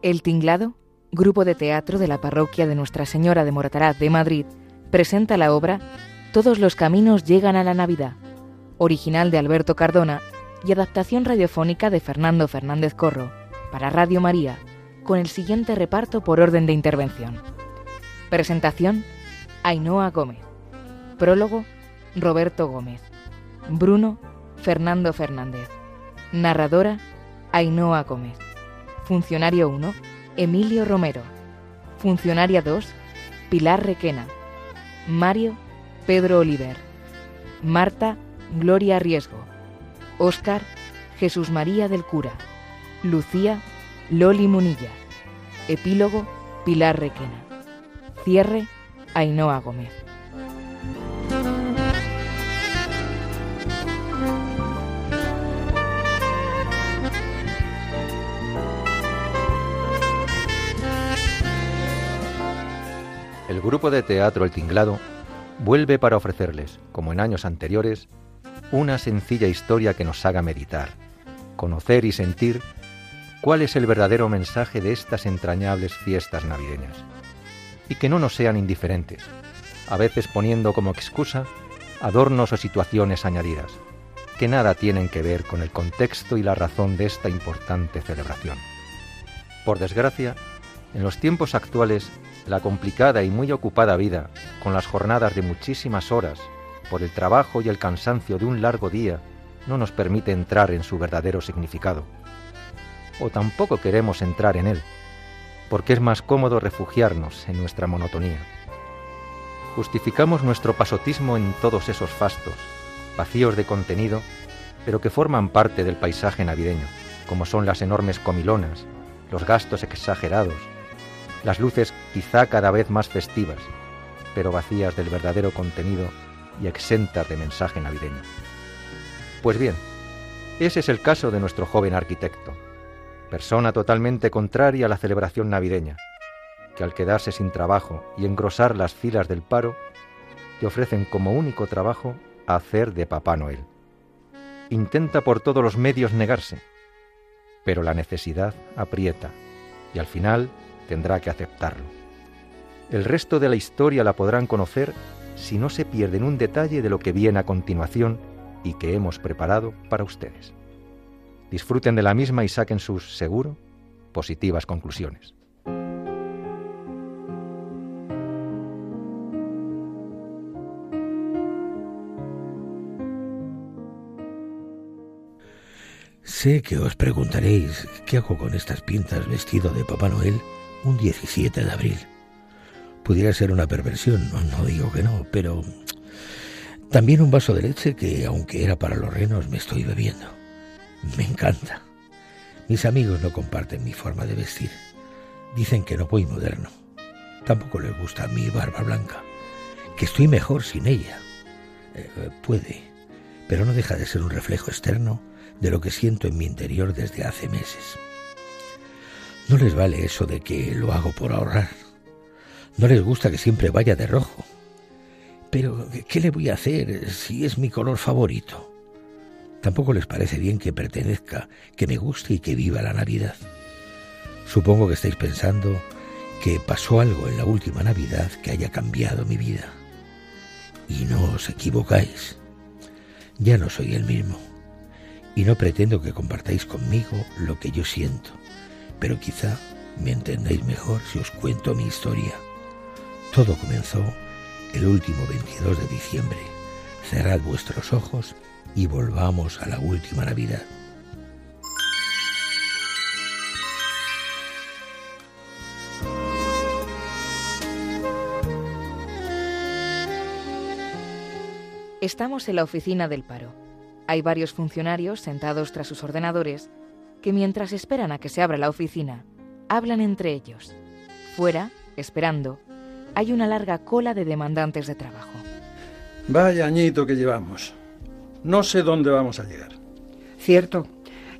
El Tinglado, grupo de teatro de la parroquia de Nuestra Señora de Moratalaz de Madrid, presenta la obra Todos los caminos llegan a la Navidad, original de Alberto Cardona y adaptación radiofónica de Fernando Fernández Corro, para Radio María, con el siguiente reparto por orden de intervención. Presentación, Ainhoa Gómez. Prólogo, Roberto Gómez. Bruno, Fernando Fernández. Narradora, Ainhoa Gómez. Funcionario 1, Emilio Romero. Funcionaria 2, Pilar Requena. Mario, Pedro Oliver. Marta, Gloria Riesgo. Óscar, Jesús María del Cura. Lucía, Loli Munilla. Epílogo, Pilar Requena. Cierre, Ainhoa Gómez. El grupo de teatro El Tinglado vuelve para ofrecerles, como en años anteriores, una sencilla historia que nos haga meditar, conocer y sentir cuál es el verdadero mensaje de estas entrañables fiestas navideñas, y que no nos sean indiferentes, a veces poniendo como excusa adornos o situaciones añadidas, que nada tienen que ver con el contexto y la razón de esta importante celebración. Por desgracia, en los tiempos actuales, la complicada y muy ocupada vida, con las jornadas de muchísimas horas, por el trabajo y el cansancio de un largo día, no nos permite entrar en su verdadero significado. O tampoco queremos entrar en él, porque es más cómodo refugiarnos en nuestra monotonía. Justificamos nuestro pasotismo en todos esos fastos, vacíos de contenido, pero que forman parte del paisaje navideño, como son las enormes comilonas, los gastos exagerados, las luces quizá cada vez más festivas, pero vacías del verdadero contenido y exentas de mensaje navideño. Pues bien, ese es el caso de nuestro joven arquitecto, persona totalmente contraria a la celebración navideña, que al quedarse sin trabajo y engrosar las filas del paro, te ofrecen como único trabajo hacer de Papá Noel. Intenta por todos los medios negarse, pero la necesidad aprieta y al final tendrá que aceptarlo. El resto de la historia la podrán conocer si no se pierden un detalle de lo que viene a continuación y que hemos preparado para ustedes. Disfruten de la misma y saquen sus, seguro, positivas conclusiones. Sé que os preguntaréis qué hago con estas pintas vestido de Papá Noel un 17 de abril. Pudiera ser una perversión, no, digo que no, pero también un vaso de leche que, aunque era para los renos, me estoy bebiendo. Me encanta. Mis amigos no comparten mi forma de vestir. Dicen que no voy moderno. Tampoco les gusta mi barba blanca, que estoy mejor sin ella. Eh, puede, pero no deja de ser un reflejo externo de lo que siento en mi interior desde hace meses. No les vale eso de que lo hago por ahorrar. No les gusta que siempre vaya de rojo. Pero, ¿qué le voy a hacer si es mi color favorito? Tampoco les parece bien que pertenezca, que me guste y que viva la Navidad. Supongo que estáis pensando que pasó algo en la última Navidad que haya cambiado mi vida. Y no os equivocáis. Ya no soy el mismo y no pretendo que compartáis conmigo lo que yo siento, pero quizá me entendáis mejor si os cuento mi historia. Todo comenzó el último 22 de diciembre. Cerrad vuestros ojos y volvamos a la última Navidad. Estamos en la oficina del paro hay varios funcionarios sentados tras sus ordenadores que mientras esperan a que se abra la oficina, hablan entre ellos. Fuera, esperando, hay una larga cola de demandantes de trabajo. Vaya añito que llevamos. No sé dónde vamos a llegar. Cierto.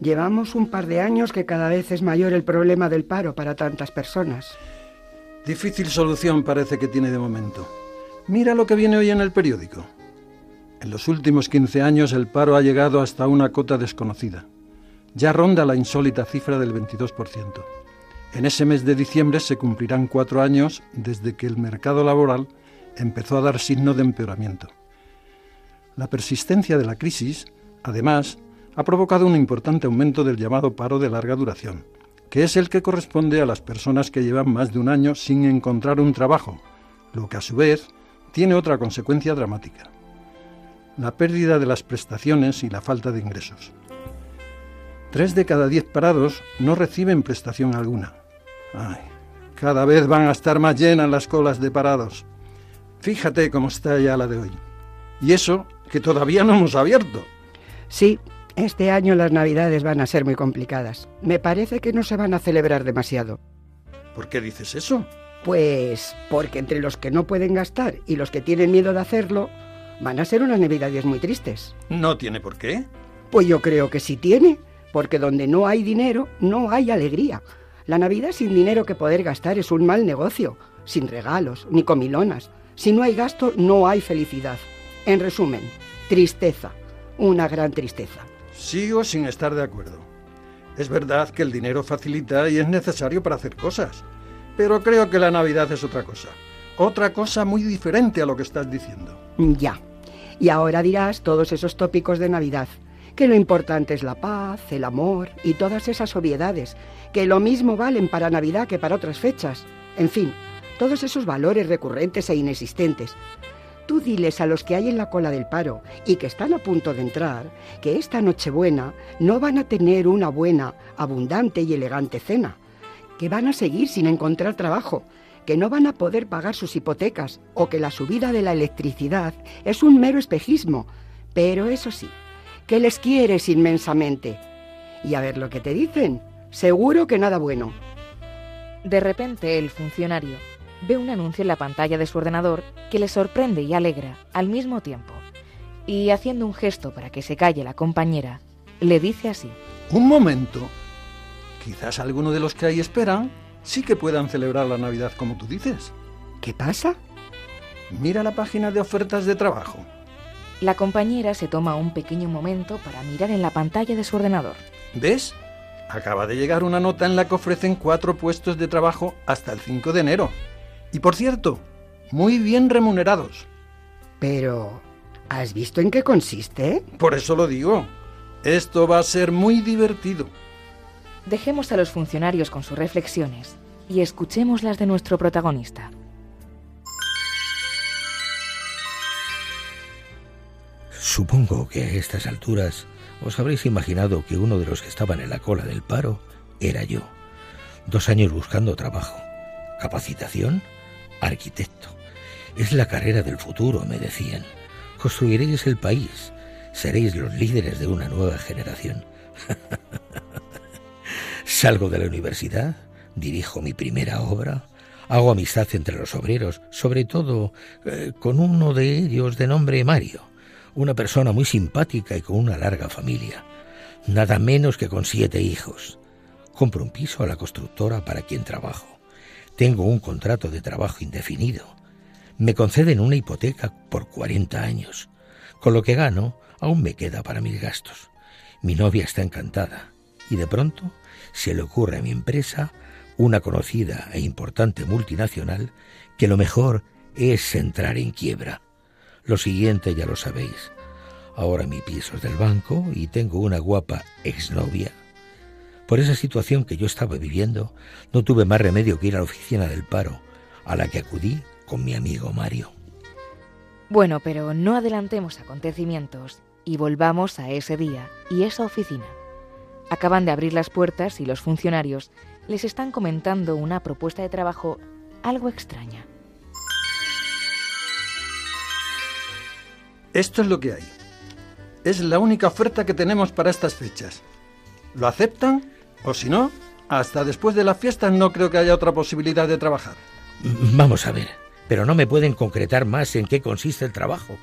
Llevamos un par de años que cada vez es mayor el problema del paro para tantas personas. Difícil solución parece que tiene de momento. Mira lo que viene hoy en el periódico. En los últimos 15 años el paro ha llegado hasta una cota desconocida. Ya ronda la insólita cifra del 22%. En ese mes de diciembre se cumplirán cuatro años desde que el mercado laboral empezó a dar signo de empeoramiento. La persistencia de la crisis, además, ha provocado un importante aumento del llamado paro de larga duración, que es el que corresponde a las personas que llevan más de un año sin encontrar un trabajo, lo que a su vez tiene otra consecuencia dramática, la pérdida de las prestaciones y la falta de ingresos. Tres de cada diez parados no reciben prestación alguna. Ay, cada vez van a estar más llenas las colas de parados. Fíjate cómo está ya la de hoy. Y eso que todavía no hemos abierto. Sí, este año las navidades van a ser muy complicadas. Me parece que no se van a celebrar demasiado. ¿Por qué dices eso? Pues porque entre los que no pueden gastar y los que tienen miedo de hacerlo, van a ser unas navidades muy tristes. No tiene por qué. Pues yo creo que sí tiene, porque donde no hay dinero, no hay alegría. La Navidad sin dinero que poder gastar es un mal negocio, sin regalos ni comilonas. Si no hay gasto, no hay felicidad. En resumen, tristeza, una gran tristeza. Sigo sin estar de acuerdo. Es verdad que el dinero facilita y es necesario para hacer cosas, pero creo que la Navidad es otra cosa. Otra cosa muy diferente a lo que estás diciendo. Ya. Y ahora dirás todos esos tópicos de Navidad que lo importante es la paz, el amor y todas esas obviedades, que lo mismo valen para Navidad que para otras fechas. En fin, todos esos valores recurrentes e inexistentes. Tú diles a los que hay en la cola del paro y que están a punto de entrar que esta Nochebuena no van a tener una buena, abundante y elegante cena, que van a seguir sin encontrar trabajo, que no van a poder pagar sus hipotecas o que la subida de la electricidad es un mero espejismo. Pero eso sí, que les quieres inmensamente. Y a ver lo que te dicen. Seguro que nada bueno. De repente el funcionario ve un anuncio en la pantalla de su ordenador que le sorprende y alegra al mismo tiempo. Y haciendo un gesto para que se calle la compañera, le dice así. Un momento. Quizás alguno de los que ahí esperan sí que puedan celebrar la Navidad como tú dices. ¿Qué pasa? Mira la página de ofertas de trabajo. La compañera se toma un pequeño momento para mirar en la pantalla de su ordenador. ¿Ves? Acaba de llegar una nota en la que ofrecen cuatro puestos de trabajo hasta el 5 de enero. Y por cierto, muy bien remunerados. Pero, ¿has visto en qué consiste? Por eso lo digo. Esto va a ser muy divertido. Dejemos a los funcionarios con sus reflexiones y escuchemos las de nuestro protagonista. Supongo que a estas alturas os habréis imaginado que uno de los que estaban en la cola del paro era yo. Dos años buscando trabajo. Capacitación, arquitecto. Es la carrera del futuro, me decían. Construiréis el país. Seréis los líderes de una nueva generación. Salgo de la universidad, dirijo mi primera obra, hago amistad entre los obreros, sobre todo eh, con uno de ellos de nombre Mario una persona muy simpática y con una larga familia, nada menos que con siete hijos. Compro un piso a la constructora para quien trabajo. Tengo un contrato de trabajo indefinido. Me conceden una hipoteca por 40 años. Con lo que gano, aún me queda para mis gastos. Mi novia está encantada y de pronto se le ocurre a mi empresa, una conocida e importante multinacional, que lo mejor es entrar en quiebra. Lo siguiente ya lo sabéis. Ahora mi piso es del banco y tengo una guapa exnovia. Por esa situación que yo estaba viviendo, no tuve más remedio que ir a la oficina del paro, a la que acudí con mi amigo Mario. Bueno, pero no adelantemos acontecimientos y volvamos a ese día y esa oficina. Acaban de abrir las puertas y los funcionarios les están comentando una propuesta de trabajo algo extraña. Esto es lo que hay. Es la única oferta que tenemos para estas fechas. ¿Lo aceptan? O si no, hasta después de las fiestas no creo que haya otra posibilidad de trabajar. Vamos a ver, pero no me pueden concretar más en qué consiste el trabajo.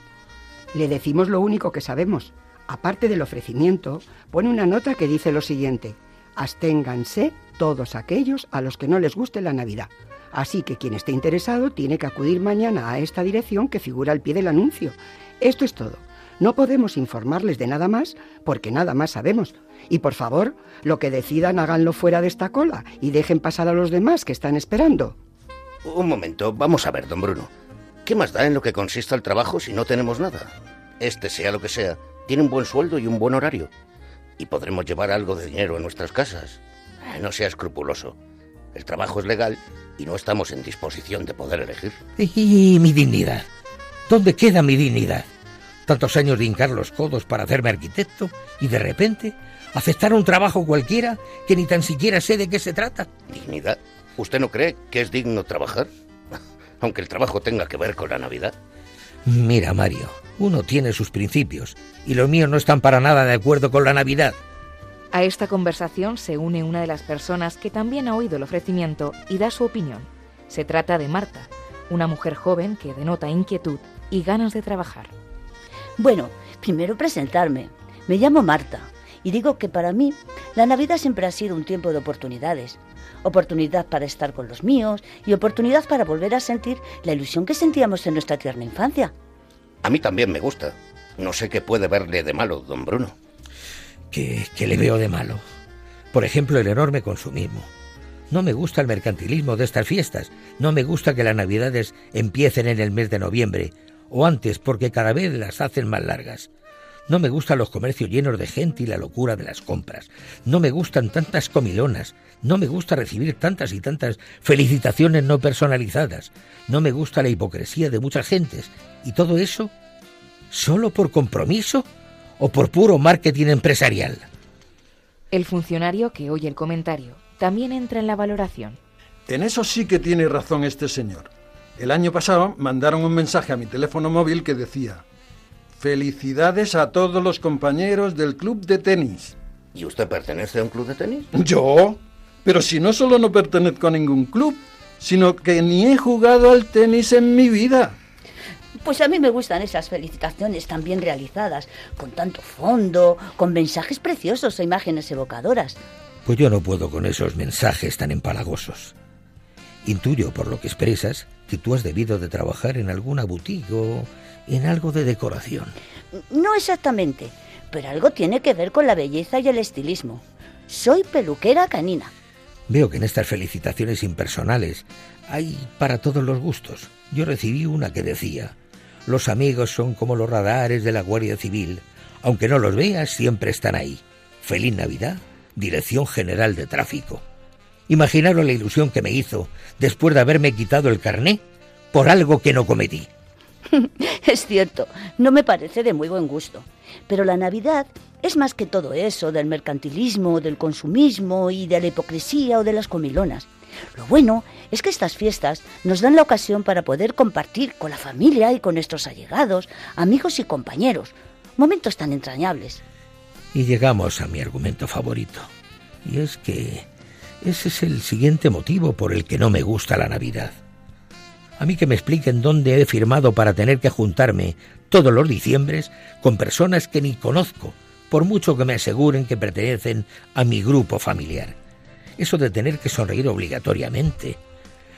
Le decimos lo único que sabemos. Aparte del ofrecimiento, pone una nota que dice lo siguiente. Asténganse todos aquellos a los que no les guste la Navidad. Así que quien esté interesado tiene que acudir mañana a esta dirección que figura al pie del anuncio. Esto es todo. No podemos informarles de nada más porque nada más sabemos. Y por favor, lo que decidan háganlo fuera de esta cola y dejen pasar a los demás que están esperando. Un momento, vamos a ver, don Bruno. ¿Qué más da en lo que consista el trabajo si no tenemos nada? Este sea lo que sea, tiene un buen sueldo y un buen horario. Y podremos llevar algo de dinero a nuestras casas. Eh, no sea escrupuloso. El trabajo es legal y no estamos en disposición de poder elegir. ¿Y mi dignidad? ¿Dónde queda mi dignidad? Tantos años de hincar los codos para hacerme arquitecto y de repente aceptar un trabajo cualquiera que ni tan siquiera sé de qué se trata. ¿Dignidad? ¿Usted no cree que es digno trabajar? Aunque el trabajo tenga que ver con la Navidad. Mira, Mario, uno tiene sus principios y los míos no están para nada de acuerdo con la Navidad. A esta conversación se une una de las personas que también ha oído el ofrecimiento y da su opinión. Se trata de Marta, una mujer joven que denota inquietud y ganas de trabajar. Bueno, primero presentarme. Me llamo Marta y digo que para mí la Navidad siempre ha sido un tiempo de oportunidades. Oportunidad para estar con los míos y oportunidad para volver a sentir la ilusión que sentíamos en nuestra tierna infancia. A mí también me gusta. No sé qué puede verle de malo, don Bruno. ¿Qué, qué le veo de malo? Por ejemplo, el enorme consumismo. No me gusta el mercantilismo de estas fiestas. No me gusta que las navidades empiecen en el mes de noviembre o antes porque cada vez las hacen más largas. No me gustan los comercios llenos de gente y la locura de las compras. No me gustan tantas comilonas. No me gusta recibir tantas y tantas felicitaciones no personalizadas. No me gusta la hipocresía de muchas gentes. ¿Y todo eso? ¿Solo por compromiso o por puro marketing empresarial? El funcionario que oye el comentario también entra en la valoración. En eso sí que tiene razón este señor. El año pasado mandaron un mensaje a mi teléfono móvil que decía, Felicidades a todos los compañeros del club de tenis. ¿Y usted pertenece a un club de tenis? ¿Yo? Pero si no solo no pertenezco a ningún club, sino que ni he jugado al tenis en mi vida. Pues a mí me gustan esas felicitaciones tan bien realizadas, con tanto fondo, con mensajes preciosos e imágenes evocadoras. Pues yo no puedo con esos mensajes tan empalagosos. Intuyo por lo que expresas que tú has debido de trabajar en alguna boutique o en algo de decoración. No exactamente, pero algo tiene que ver con la belleza y el estilismo. Soy peluquera canina. Veo que en estas felicitaciones impersonales hay para todos los gustos. Yo recibí una que decía, los amigos son como los radares de la Guardia Civil. Aunque no los veas, siempre están ahí. Feliz Navidad, Dirección General de Tráfico. Imaginaros la ilusión que me hizo después de haberme quitado el carné por algo que no cometí. es cierto, no me parece de muy buen gusto. Pero la Navidad es más que todo eso del mercantilismo, del consumismo y de la hipocresía o de las comilonas. Lo bueno es que estas fiestas nos dan la ocasión para poder compartir con la familia y con nuestros allegados, amigos y compañeros, momentos tan entrañables. Y llegamos a mi argumento favorito. Y es que ese es el siguiente motivo por el que no me gusta la Navidad. A mí que me expliquen dónde he firmado para tener que juntarme todos los diciembres con personas que ni conozco, por mucho que me aseguren que pertenecen a mi grupo familiar. Eso de tener que sonreír obligatoriamente.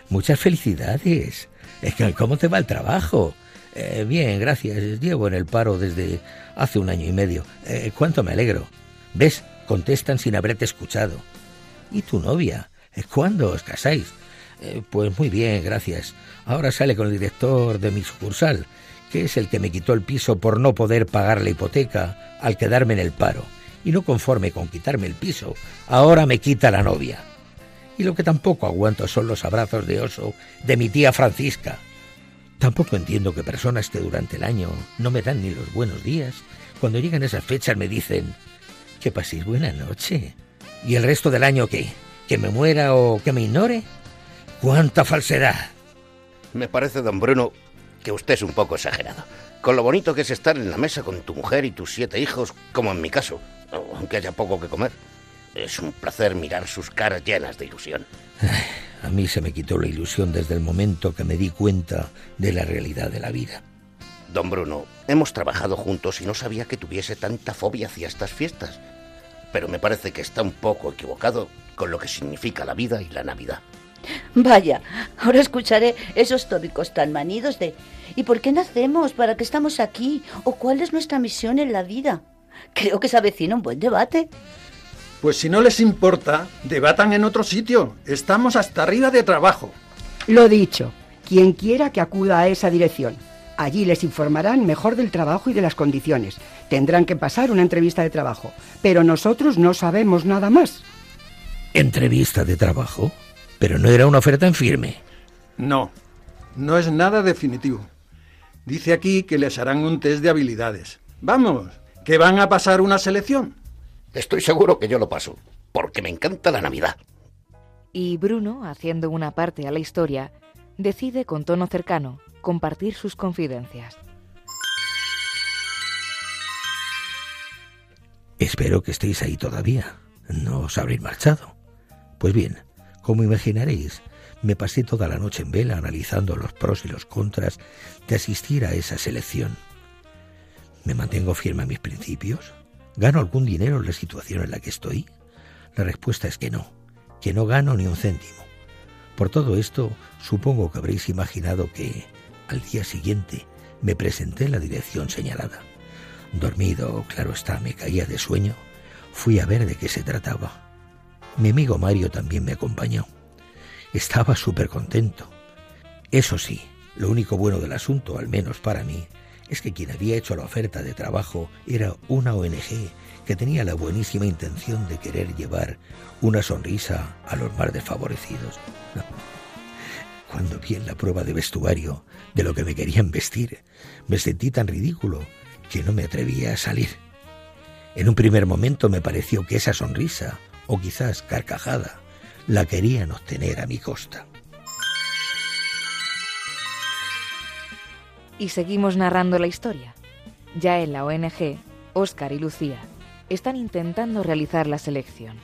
Muchas felicidades. ¿Cómo te va el trabajo? Eh, bien, gracias. Llevo en el paro desde hace un año y medio. Eh, ¿Cuánto me alegro? ¿Ves? Contestan sin haberte escuchado. ¿Y tu novia? Eh, ¿Cuándo os casáis? pues muy bien, gracias. Ahora sale con el director de mi sucursal, que es el que me quitó el piso por no poder pagar la hipoteca al quedarme en el paro. Y no conforme con quitarme el piso, ahora me quita la novia. Y lo que tampoco aguanto son los abrazos de oso de mi tía Francisca. Tampoco entiendo que personas que durante el año no me dan ni los buenos días, cuando llegan esas fechas me dicen que paséis buena noche. ¿Y el resto del año qué? ¿Que me muera o que me ignore? ¡Cuánta falsedad! Me parece, don Bruno, que usted es un poco exagerado. Con lo bonito que es estar en la mesa con tu mujer y tus siete hijos, como en mi caso, aunque haya poco que comer. Es un placer mirar sus caras llenas de ilusión. a mí se me quitó la ilusión desde el momento que me di cuenta de la realidad de la vida. Don Bruno, hemos trabajado juntos y no sabía que tuviese tanta fobia hacia estas fiestas. Pero me parece que está un poco equivocado con lo que significa la vida y la Navidad. Vaya, ahora escucharé esos tópicos tan manidos de ¿y por qué nacemos? ¿Para qué estamos aquí? ¿O cuál es nuestra misión en la vida? Creo que se avecina un buen debate. Pues si no les importa, debatan en otro sitio. Estamos hasta arriba de trabajo. Lo dicho, quien quiera que acuda a esa dirección. Allí les informarán mejor del trabajo y de las condiciones. Tendrán que pasar una entrevista de trabajo. Pero nosotros no sabemos nada más. ¿Entrevista de trabajo? Pero no era una oferta en firme. No, no es nada definitivo. Dice aquí que les harán un test de habilidades. Vamos, que van a pasar una selección. Estoy seguro que yo lo paso, porque me encanta la Navidad. Y Bruno, haciendo una parte a la historia, decide con tono cercano compartir sus confidencias. Espero que estéis ahí todavía. No os habréis marchado. Pues bien, como imaginaréis, me pasé toda la noche en vela analizando los pros y los contras de asistir a esa selección. ¿Me mantengo firme a mis principios? ¿Gano algún dinero en la situación en la que estoy? La respuesta es que no, que no gano ni un céntimo. Por todo esto, supongo que habréis imaginado que, al día siguiente, me presenté en la dirección señalada. Dormido, claro está, me caía de sueño, fui a ver de qué se trataba. Mi amigo Mario también me acompañó. Estaba súper contento. Eso sí, lo único bueno del asunto, al menos para mí, es que quien había hecho la oferta de trabajo era una ONG que tenía la buenísima intención de querer llevar una sonrisa a los más desfavorecidos. Cuando vi en la prueba de vestuario de lo que me querían vestir, me sentí tan ridículo que no me atrevía a salir. En un primer momento me pareció que esa sonrisa, o quizás carcajada, la querían obtener a mi costa. Y seguimos narrando la historia. Ya en la ONG, Oscar y Lucía están intentando realizar la selección.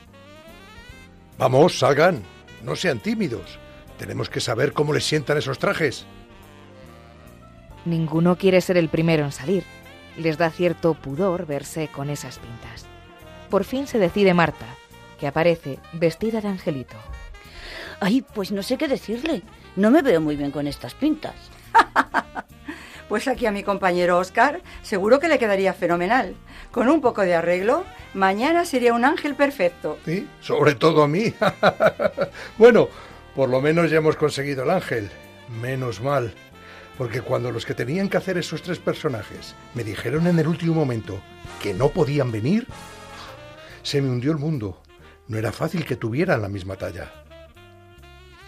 Vamos, salgan. No sean tímidos. Tenemos que saber cómo les sientan esos trajes. Ninguno quiere ser el primero en salir. Les da cierto pudor verse con esas pintas. Por fin se decide Marta, que aparece vestida de angelito. Ay, pues no sé qué decirle. No me veo muy bien con estas pintas. Pues aquí a mi compañero Oscar seguro que le quedaría fenomenal. Con un poco de arreglo, mañana sería un ángel perfecto. Sí, sobre todo a mí. bueno, por lo menos ya hemos conseguido el ángel. Menos mal. Porque cuando los que tenían que hacer esos tres personajes me dijeron en el último momento que no podían venir, se me hundió el mundo. No era fácil que tuvieran la misma talla.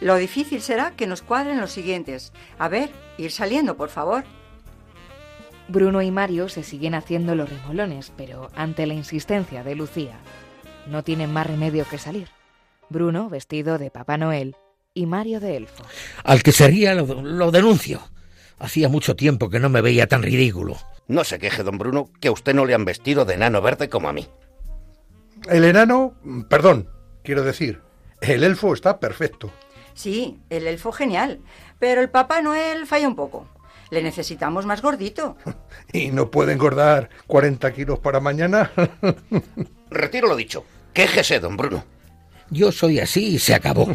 Lo difícil será que nos cuadren los siguientes. A ver, ir saliendo, por favor. Bruno y Mario se siguen haciendo los remolones, pero ante la insistencia de Lucía, no tienen más remedio que salir. Bruno vestido de Papá Noel y Mario de elfo. Al que sería lo, lo denuncio. Hacía mucho tiempo que no me veía tan ridículo. No se queje, don Bruno, que a usted no le han vestido de enano verde como a mí. El enano, perdón, quiero decir, el elfo está perfecto. Sí, el elfo genial, pero el Papá Noel falla un poco. Le necesitamos más gordito. ¿Y no puede engordar 40 kilos para mañana? Retiro lo dicho. Quéjese, don Bruno. Yo soy así y se acabó.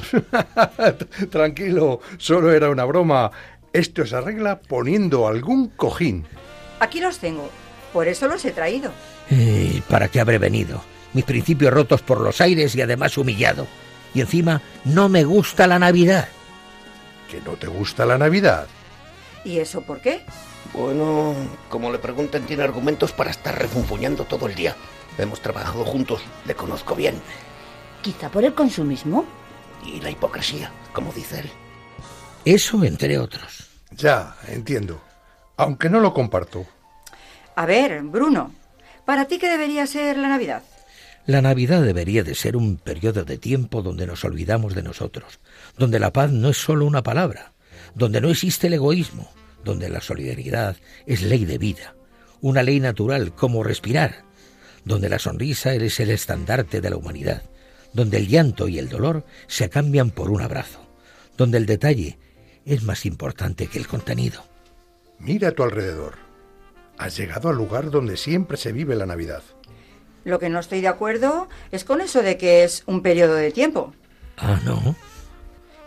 Tranquilo, solo era una broma. Esto se arregla poniendo algún cojín. Aquí los tengo. Por eso los he traído. ¿Y para qué habré venido? Mis principios rotos por los aires y además humillado. Y encima, no me gusta la Navidad. ¿Que no te gusta la Navidad? ¿Y eso por qué? Bueno, como le pregunten, tiene argumentos para estar refunfuñando todo el día. Hemos trabajado juntos, le conozco bien. Quizá por el consumismo. Y la hipocresía, como dice él. Eso entre otros. Ya, entiendo. Aunque no lo comparto. A ver, Bruno, ¿para ti qué debería ser la Navidad? La Navidad debería de ser un periodo de tiempo donde nos olvidamos de nosotros, donde la paz no es solo una palabra, donde no existe el egoísmo, donde la solidaridad es ley de vida, una ley natural como respirar, donde la sonrisa es el estandarte de la humanidad, donde el llanto y el dolor se cambian por un abrazo, donde el detalle es más importante que el contenido. Mira a tu alrededor. Has llegado al lugar donde siempre se vive la Navidad. Lo que no estoy de acuerdo es con eso de que es un periodo de tiempo. Ah, no.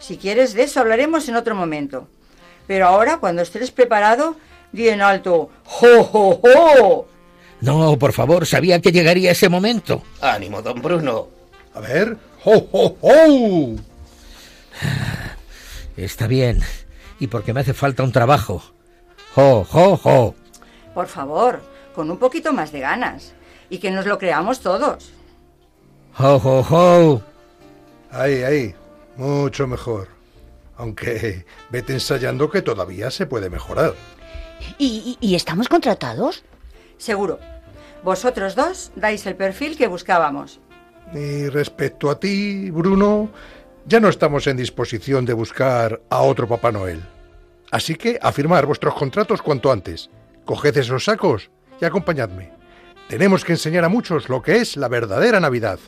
Si quieres, de eso hablaremos en otro momento. Pero ahora, cuando estés preparado, di en alto, ¡Jo, jo, jo! No, por favor, sabía que llegaría ese momento. Ánimo, don Bruno. A ver, ¡ho, ho, ho! Está bien. Y porque me hace falta un trabajo. ¡Jo, jo, jo! Por favor, con un poquito más de ganas. Y que nos lo creamos todos. ¡Jo, jo, jo! Ahí, ahí, mucho mejor. Aunque vete ensayando que todavía se puede mejorar. ¿Y, y- y estamos contratados? Seguro. Vosotros dos dais el perfil que buscábamos. Y respecto a ti, Bruno, ya no estamos en disposición de buscar a otro Papá Noel. Así que a firmar vuestros contratos cuanto antes. Coged esos sacos y acompañadme. Tenemos que enseñar a muchos lo que es la verdadera Navidad.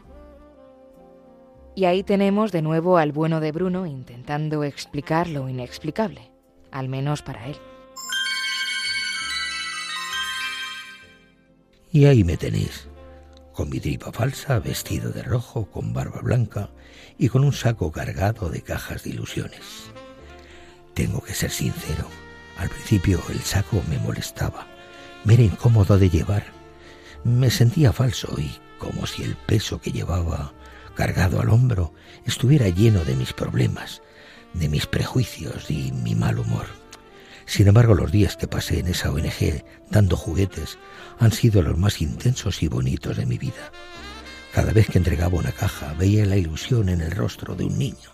Y ahí tenemos de nuevo al bueno de Bruno intentando explicar lo inexplicable, al menos para él. Y ahí me tenéis, con mi tripa falsa, vestido de rojo, con barba blanca y con un saco cargado de cajas de ilusiones. Tengo que ser sincero, al principio el saco me molestaba, me era incómodo de llevar, me sentía falso y como si el peso que llevaba cargado al hombro estuviera lleno de mis problemas, de mis prejuicios y mi mal humor. Sin embargo, los días que pasé en esa ONG dando juguetes han sido los más intensos y bonitos de mi vida. Cada vez que entregaba una caja veía la ilusión en el rostro de un niño,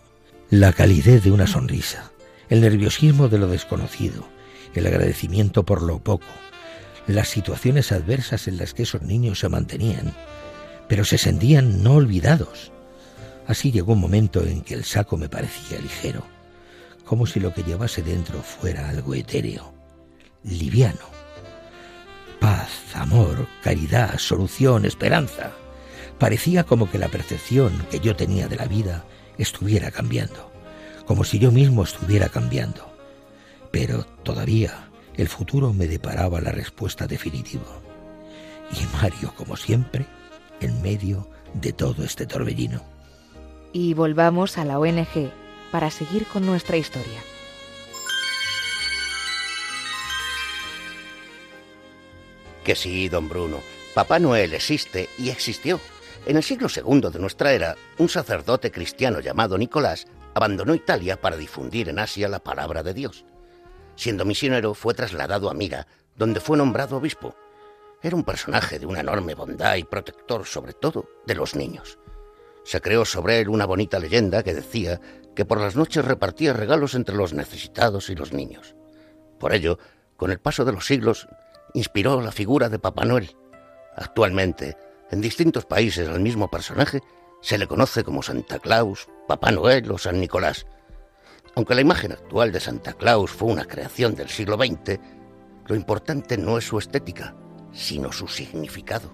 la calidez de una sonrisa, el nerviosismo de lo desconocido, el agradecimiento por lo poco, las situaciones adversas en las que esos niños se mantenían, pero se sentían no olvidados. Así llegó un momento en que el saco me parecía ligero, como si lo que llevase dentro fuera algo etéreo, liviano. Paz, amor, caridad, solución, esperanza. Parecía como que la percepción que yo tenía de la vida estuviera cambiando, como si yo mismo estuviera cambiando. Pero todavía el futuro me deparaba la respuesta definitiva. Y Mario, como siempre, en medio de todo este torbellino. Y volvamos a la ONG para seguir con nuestra historia. Que sí, don Bruno. Papá Noel existe y existió. En el siglo II de nuestra era, un sacerdote cristiano llamado Nicolás abandonó Italia para difundir en Asia la palabra de Dios. Siendo misionero, fue trasladado a Mira, donde fue nombrado obispo. Era un personaje de una enorme bondad y protector, sobre todo, de los niños. Se creó sobre él una bonita leyenda que decía que por las noches repartía regalos entre los necesitados y los niños. Por ello, con el paso de los siglos, inspiró la figura de Papá Noel. Actualmente, en distintos países al mismo personaje se le conoce como Santa Claus, Papá Noel o San Nicolás. Aunque la imagen actual de Santa Claus fue una creación del siglo XX, lo importante no es su estética, sino su significado.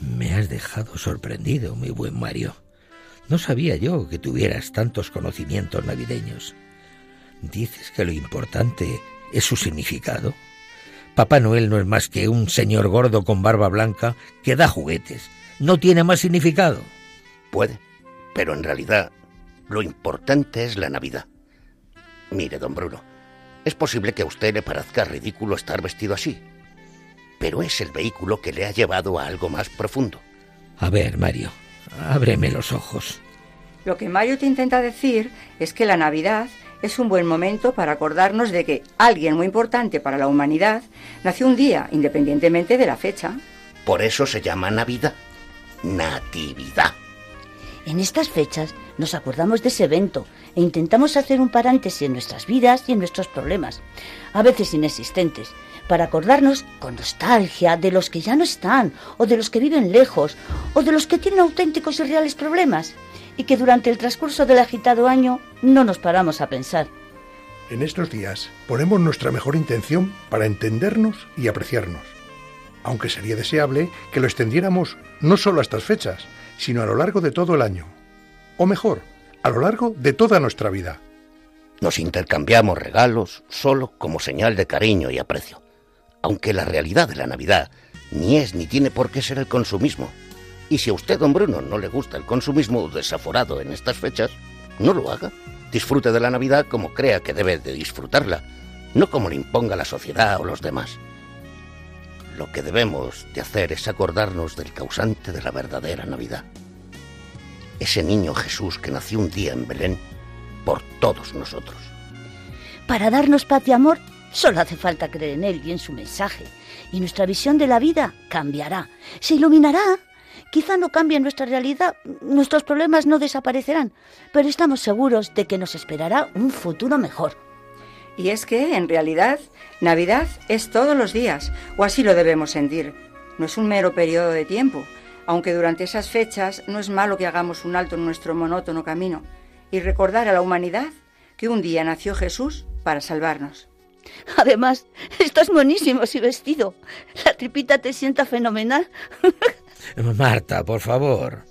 Me has dejado sorprendido, mi buen Mario. No sabía yo que tuvieras tantos conocimientos navideños. Dices que lo importante es su significado. Papá Noel no es más que un señor gordo con barba blanca que da juguetes. No tiene más significado. Puede, pero en realidad lo importante es la Navidad. Mire, don Bruno, es posible que a usted le parezca ridículo estar vestido así, pero es el vehículo que le ha llevado a algo más profundo. A ver, Mario, ábreme los ojos. Lo que Mario te intenta decir es que la Navidad es un buen momento para acordarnos de que alguien muy importante para la humanidad nació un día, independientemente de la fecha. Por eso se llama Navidad. Natividad. En estas fechas nos acordamos de ese evento e intentamos hacer un paréntesis en nuestras vidas y en nuestros problemas, a veces inexistentes, para acordarnos con nostalgia de los que ya no están, o de los que viven lejos, o de los que tienen auténticos y reales problemas, y que durante el transcurso del agitado año no nos paramos a pensar. En estos días ponemos nuestra mejor intención para entendernos y apreciarnos, aunque sería deseable que lo extendiéramos no solo a estas fechas, sino a lo largo de todo el año, o mejor, a lo largo de toda nuestra vida. Nos intercambiamos regalos solo como señal de cariño y aprecio, aunque la realidad de la Navidad ni es ni tiene por qué ser el consumismo. Y si a usted, don Bruno, no le gusta el consumismo desaforado en estas fechas, no lo haga. disfrute de la Navidad como crea que debe de disfrutarla, no como le imponga la sociedad o los demás. Lo que debemos de hacer es acordarnos del causante de la verdadera Navidad. Ese niño Jesús que nació un día en Belén por todos nosotros. Para darnos paz y amor, solo hace falta creer en Él y en su mensaje. Y nuestra visión de la vida cambiará, se iluminará. Quizá no cambie nuestra realidad, nuestros problemas no desaparecerán, pero estamos seguros de que nos esperará un futuro mejor. Y es que, en realidad, Navidad es todos los días, o así lo debemos sentir. No es un mero periodo de tiempo, aunque durante esas fechas no es malo que hagamos un alto en nuestro monótono camino y recordar a la humanidad que un día nació Jesús para salvarnos. Además, estás buenísimo y vestido. La tripita te sienta fenomenal. Marta, por favor.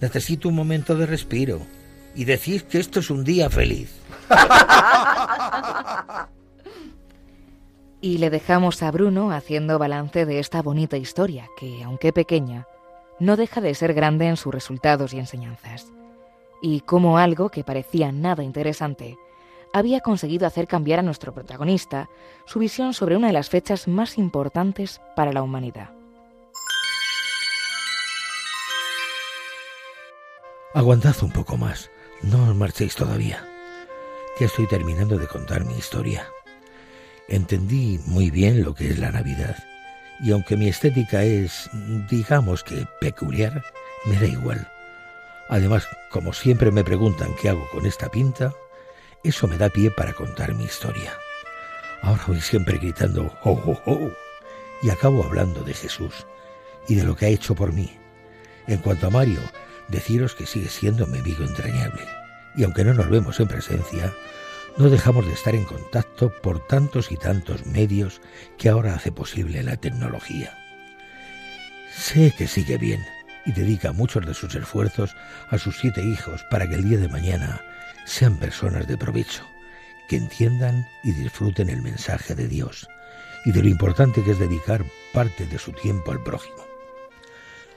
Necesito un momento de respiro. Y decir que esto es un día feliz. y le dejamos a Bruno haciendo balance de esta bonita historia, que, aunque pequeña, no deja de ser grande en sus resultados y enseñanzas. Y como algo que parecía nada interesante, había conseguido hacer cambiar a nuestro protagonista su visión sobre una de las fechas más importantes para la humanidad. Aguantad un poco más, no os marchéis todavía. Ya estoy terminando de contar mi historia. Entendí muy bien lo que es la Navidad, y aunque mi estética es, digamos que peculiar, me da igual. Además, como siempre me preguntan qué hago con esta pinta, eso me da pie para contar mi historia. Ahora voy siempre gritando ¡Oh, oh, oh! y acabo hablando de Jesús y de lo que ha hecho por mí. En cuanto a Mario, deciros que sigue siendo mi amigo entrañable. Y aunque no nos vemos en presencia, no dejamos de estar en contacto por tantos y tantos medios que ahora hace posible la tecnología. Sé que sigue bien y dedica muchos de sus esfuerzos a sus siete hijos para que el día de mañana sean personas de provecho, que entiendan y disfruten el mensaje de Dios y de lo importante que es dedicar parte de su tiempo al prójimo.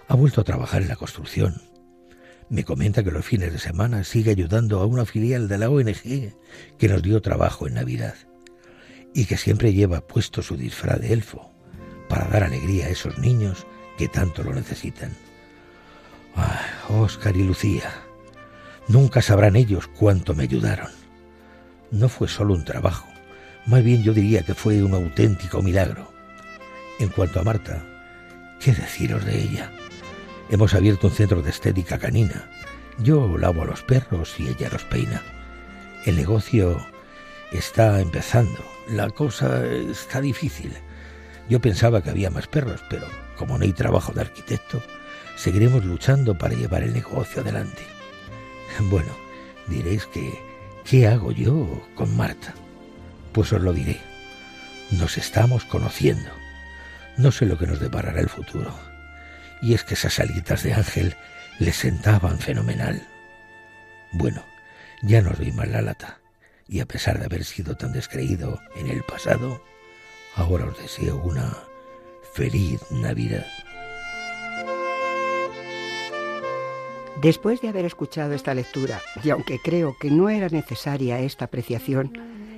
Ha vuelto a trabajar en la construcción me comenta que los fines de semana sigue ayudando a una filial de la ONG que nos dio trabajo en Navidad y que siempre lleva puesto su disfraz de elfo para dar alegría a esos niños que tanto lo necesitan. Oscar y Lucía, nunca sabrán ellos cuánto me ayudaron. No fue solo un trabajo, más bien yo diría que fue un auténtico milagro. En cuanto a Marta, ¿qué deciros de ella? Hemos abierto un centro de estética canina. Yo lavo a los perros y ella los peina. El negocio está empezando. La cosa está difícil. Yo pensaba que había más perros, pero como no hay trabajo de arquitecto, seguiremos luchando para llevar el negocio adelante. Bueno, diréis que, ¿qué hago yo con Marta? Pues os lo diré. Nos estamos conociendo. No sé lo que nos deparará el futuro y es que esas alitas de ángel le sentaban fenomenal. Bueno, ya no os doy más la lata, y a pesar de haber sido tan descreído en el pasado, ahora os deseo una feliz Navidad. Después de haber escuchado esta lectura, y aunque creo que no era necesaria esta apreciación,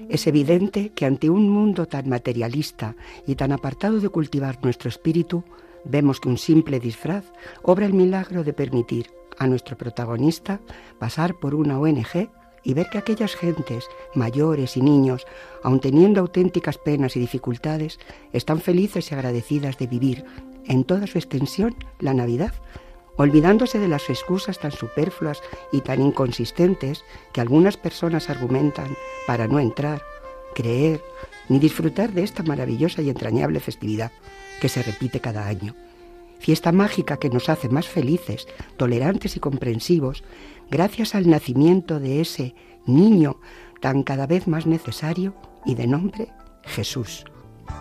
es evidente que ante un mundo tan materialista y tan apartado de cultivar nuestro espíritu, vemos que un simple disfraz obra el milagro de permitir a nuestro protagonista pasar por una ONG y ver que aquellas gentes, mayores y niños, aun teniendo auténticas penas y dificultades, están felices y agradecidas de vivir en toda su extensión la Navidad, olvidándose de las excusas tan superfluas y tan inconsistentes que algunas personas argumentan para no entrar, creer ni disfrutar de esta maravillosa y entrañable festividad que se repite cada año. Fiesta mágica que nos hace más felices, tolerantes y comprensivos, gracias al nacimiento de ese niño tan cada vez más necesario y de nombre Jesús.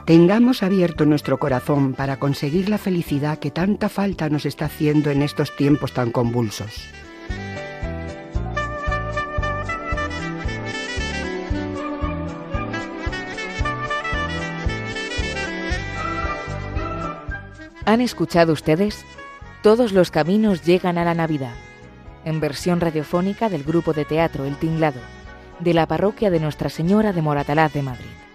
Tengamos abierto nuestro corazón para conseguir la felicidad que tanta falta nos está haciendo en estos tiempos tan convulsos. Han escuchado ustedes Todos los caminos llegan a la Navidad, en versión radiofónica del grupo de teatro El Tinglado, de la parroquia de Nuestra Señora de Moratalaz de Madrid.